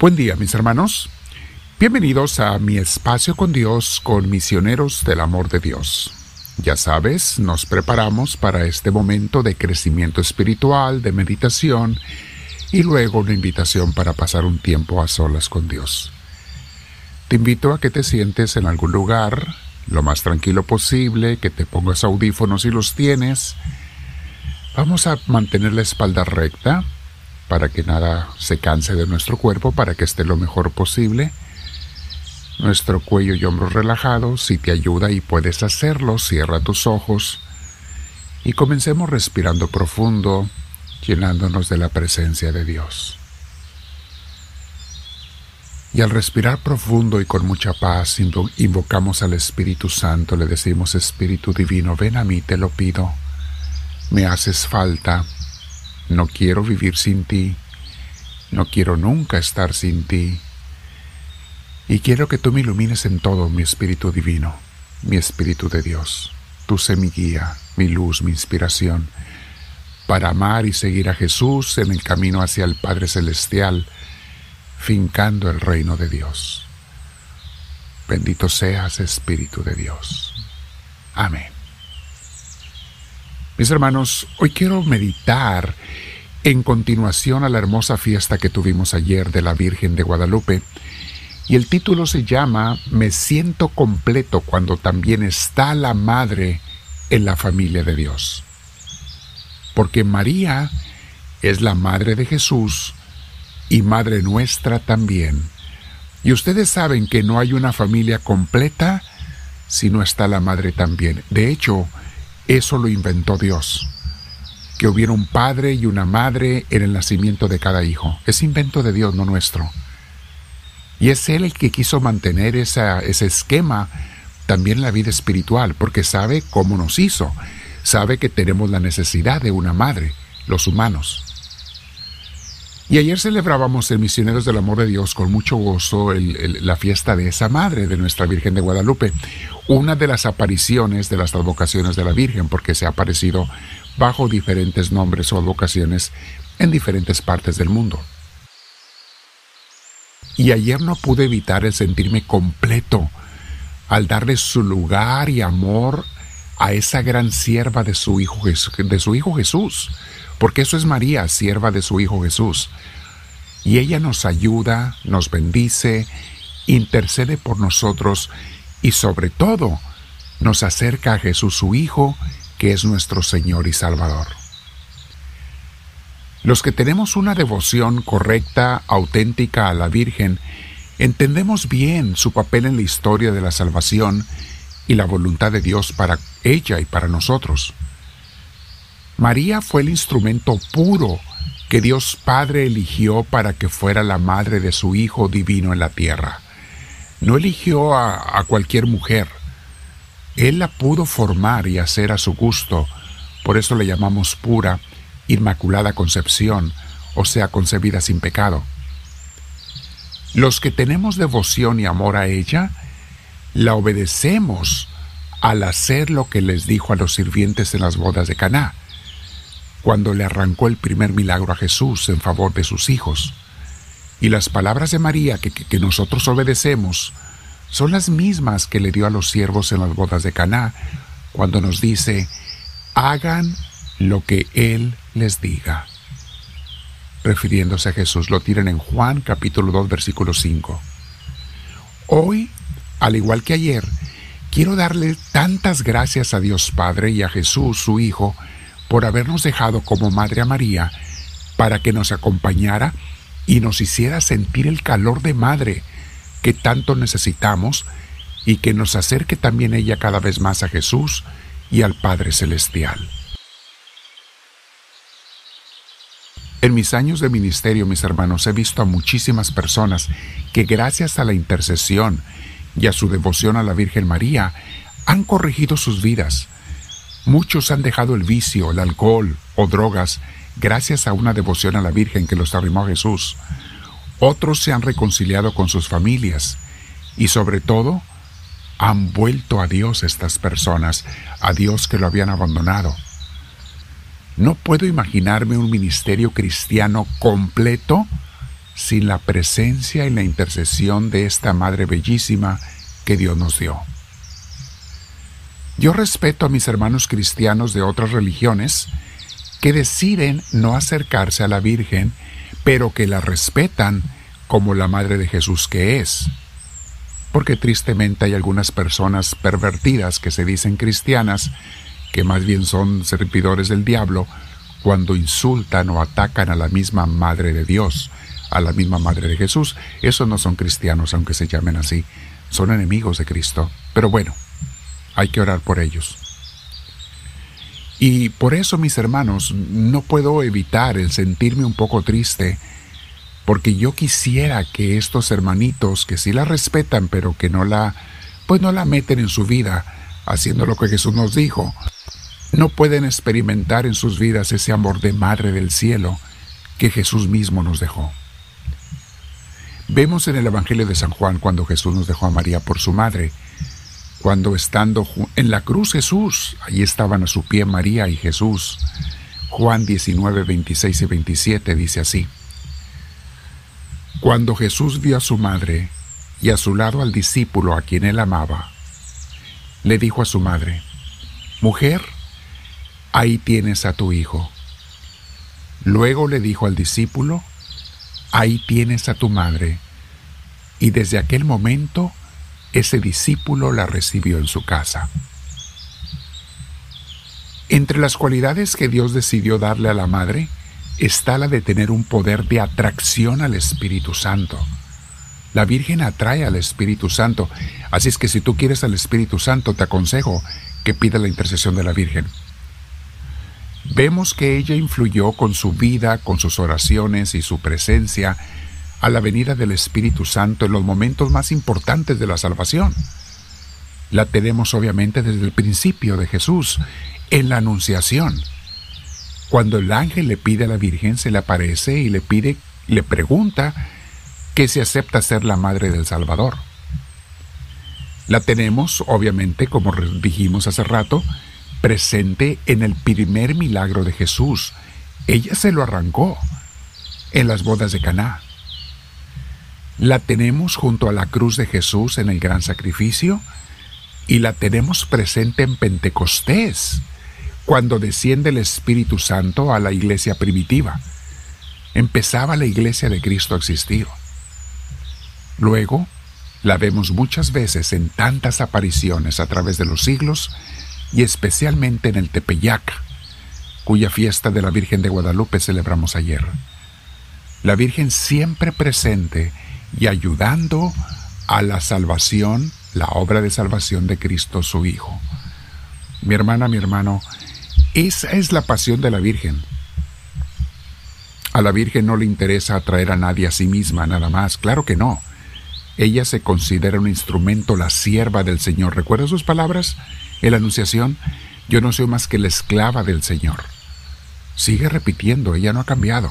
Buen día mis hermanos. Bienvenidos a mi espacio con Dios con misioneros del amor de Dios. Ya sabes, nos preparamos para este momento de crecimiento espiritual, de meditación y luego una invitación para pasar un tiempo a solas con Dios. Te invito a que te sientes en algún lugar, lo más tranquilo posible, que te pongas audífonos si los tienes. Vamos a mantener la espalda recta, para que nada se canse de nuestro cuerpo, para que esté lo mejor posible. Nuestro cuello y hombros relajados, si te ayuda y puedes hacerlo, cierra tus ojos y comencemos respirando profundo, llenándonos de la presencia de Dios. Y al respirar profundo y con mucha paz, invocamos al Espíritu Santo, le decimos, Espíritu Divino, ven a mí, te lo pido, me haces falta, no quiero vivir sin ti. No quiero nunca estar sin ti. Y quiero que tú me ilumines en todo, mi Espíritu Divino, mi Espíritu de Dios. Tú sé mi guía, mi luz, mi inspiración, para amar y seguir a Jesús en el camino hacia el Padre Celestial, fincando el reino de Dios. Bendito seas, Espíritu de Dios. Amén. Mis hermanos, hoy quiero meditar en continuación a la hermosa fiesta que tuvimos ayer de la Virgen de Guadalupe, y el título se llama Me siento completo cuando también está la Madre en la familia de Dios. Porque María es la Madre de Jesús y Madre nuestra también. Y ustedes saben que no hay una familia completa si no está la Madre también. De hecho, eso lo inventó Dios. Que hubiera un padre y una madre en el nacimiento de cada hijo. Es invento de Dios, no nuestro. Y es Él el que quiso mantener ese esquema también en la vida espiritual, porque sabe cómo nos hizo. Sabe que tenemos la necesidad de una madre, los humanos. Y ayer celebrábamos en Misioneros del Amor de Dios con mucho gozo la fiesta de esa madre, de nuestra Virgen de Guadalupe, una de las apariciones de las advocaciones de la Virgen, porque se ha aparecido bajo diferentes nombres o advocaciones en diferentes partes del mundo. Y ayer no pude evitar el sentirme completo al darle su lugar y amor a esa gran sierva de su hijo, de su hijo Jesús porque eso es María, sierva de su Hijo Jesús. Y ella nos ayuda, nos bendice, intercede por nosotros y sobre todo nos acerca a Jesús su Hijo, que es nuestro Señor y Salvador. Los que tenemos una devoción correcta, auténtica a la Virgen, entendemos bien su papel en la historia de la salvación y la voluntad de Dios para ella y para nosotros. María fue el instrumento puro que Dios Padre eligió para que fuera la madre de su Hijo divino en la tierra. No eligió a, cualquier mujer. Él la pudo formar y hacer a su gusto. Por eso le llamamos pura, inmaculada concepción, o sea, concebida sin pecado. Los que tenemos devoción y amor a ella, la obedecemos al hacer lo que les dijo a los sirvientes en las bodas de Caná cuando le arrancó el primer milagro a Jesús en favor de sus hijos. Y las palabras de María que, nosotros obedecemos son las mismas que le dio a los siervos en las bodas de Caná, cuando nos dice, hagan lo que Él les diga. Refiriéndose a Jesús, lo tienen en Juan capítulo 2 versículo 5. Hoy, al igual que ayer, quiero darle tantas gracias a Dios Padre y a Jesús, su Hijo, por habernos dejado como Madre a María para que nos acompañara y nos hiciera sentir el calor de madre que tanto necesitamos y que nos acerque también ella cada vez más a Jesús y al Padre Celestial. En mis años de ministerio, mis hermanos, he visto a muchísimas personas que gracias a la intercesión y a su devoción a la Virgen María han corregido sus vidas, Muchos han dejado el vicio, el alcohol o drogas gracias a una devoción a la Virgen que los arrimó a Jesús. Otros se han reconciliado con sus familias y sobre todo han vuelto a Dios estas personas, a Dios que lo habían abandonado. No puedo imaginarme un ministerio cristiano completo sin la presencia y la intercesión de esta Madre bellísima que Dios nos dio. Yo respeto a mis hermanos cristianos de otras religiones que deciden no acercarse a la Virgen, pero que la respetan como la Madre de Jesús que es. Porque tristemente hay algunas personas pervertidas que se dicen cristianas, que más bien son servidores del diablo, cuando insultan o atacan a la misma Madre de Dios, a la misma Madre de Jesús. Esos no son cristianos, aunque se llamen así. Son enemigos de Cristo. Pero bueno, hay que orar por ellos. Y por eso, mis hermanos, no puedo evitar el sentirme un poco triste, porque yo quisiera que estos hermanitos que sí la respetan, pero que no la, pues no la meten en su vida, haciendo lo que Jesús nos dijo, no pueden experimentar en sus vidas ese amor de Madre del Cielo que Jesús mismo nos dejó. Vemos en el Evangelio de San Juan cuando Jesús nos dejó a María por su madre, cuando estando en la cruz Jesús, allí estaban a su pie María y Jesús. Juan 19, 26 y 27 dice así. Cuando Jesús vio a su madre y a su lado al discípulo a quien él amaba, le dijo a su madre, Mujer, ahí tienes a tu hijo. Luego le dijo al discípulo, ahí tienes a tu madre. Y desde aquel momento, ese discípulo la recibió en su casa. Entre las cualidades que Dios decidió darle a la madre está la de tener un poder de atracción al Espíritu Santo. La Virgen atrae al Espíritu Santo, así es que si tú quieres al Espíritu Santo, te aconsejo que pida la intercesión de la Virgen. Vemos que ella influyó con su vida, con sus oraciones y su presencia a la venida del Espíritu Santo en los momentos más importantes de la salvación. La tenemos obviamente desde el principio de Jesús, en la Anunciación. Cuando el ángel le pide a la Virgen, se le aparece y le pide, le pregunta que se acepta ser la madre del Salvador. La tenemos, obviamente, como dijimos hace rato, presente en el primer milagro de Jesús. Ella se lo arrancó en las bodas de Caná. La tenemos junto a la cruz de Jesús en el gran sacrificio y la tenemos presente en Pentecostés, cuando desciende el Espíritu Santo a la iglesia primitiva. Empezaba la iglesia de Cristo a existir. Luego, la vemos muchas veces en tantas apariciones a través de los siglos y especialmente en el Tepeyac, cuya fiesta de la Virgen de Guadalupe celebramos ayer. La Virgen siempre presente y ayudando a la salvación, la obra de salvación de Cristo su Hijo. Mi hermana, mi hermano, esa es la pasión de la Virgen. A la Virgen no le interesa atraer a nadie a sí misma, nada más, claro que no. Ella se considera un instrumento, la sierva del Señor. ¿Recuerda sus palabras? En la Anunciación, yo no soy más que la esclava del Señor. Sigue repitiendo, ella no ha cambiado.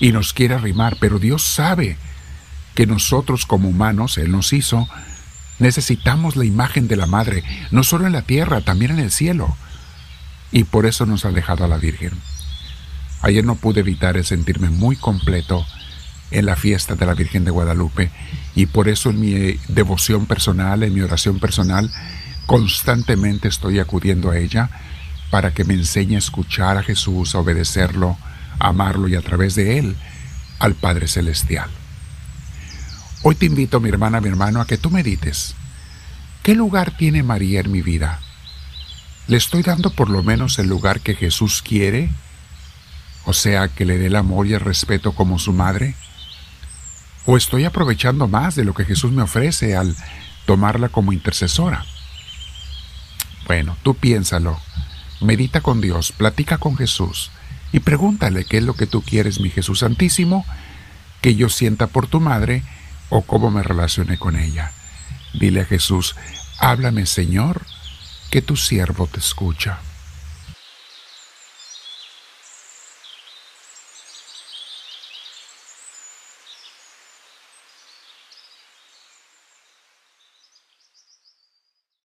Y nos quiere arrimar, pero Dios sabe que nosotros como humanos, Él nos hizo, necesitamos la imagen de la Madre, no solo en la tierra, también en el cielo. Y por eso nos ha dejado a la Virgen. Ayer no pude evitar el sentirme muy completo en la fiesta de la Virgen de Guadalupe y por eso en mi devoción personal, en mi oración personal, Constantemente estoy acudiendo a ella para que me enseñe a escuchar a Jesús, a obedecerlo, a amarlo y a través de él al Padre Celestial. Hoy te invito, mi hermana, mi hermano, a que tú medites. ¿Qué lugar tiene María en mi vida? ¿Le estoy dando por lo menos el lugar que Jesús quiere? O sea, que le dé el amor y el respeto como su madre. ¿O estoy aprovechando más de lo que Jesús me ofrece al tomarla como intercesora? Bueno, tú piénsalo, medita con Dios, platica con Jesús y pregúntale qué es lo que tú quieres, mi Jesús Santísimo, que yo sienta por tu madre o cómo me relacione con ella. Dile a Jesús, háblame Señor, que tu siervo te escucha.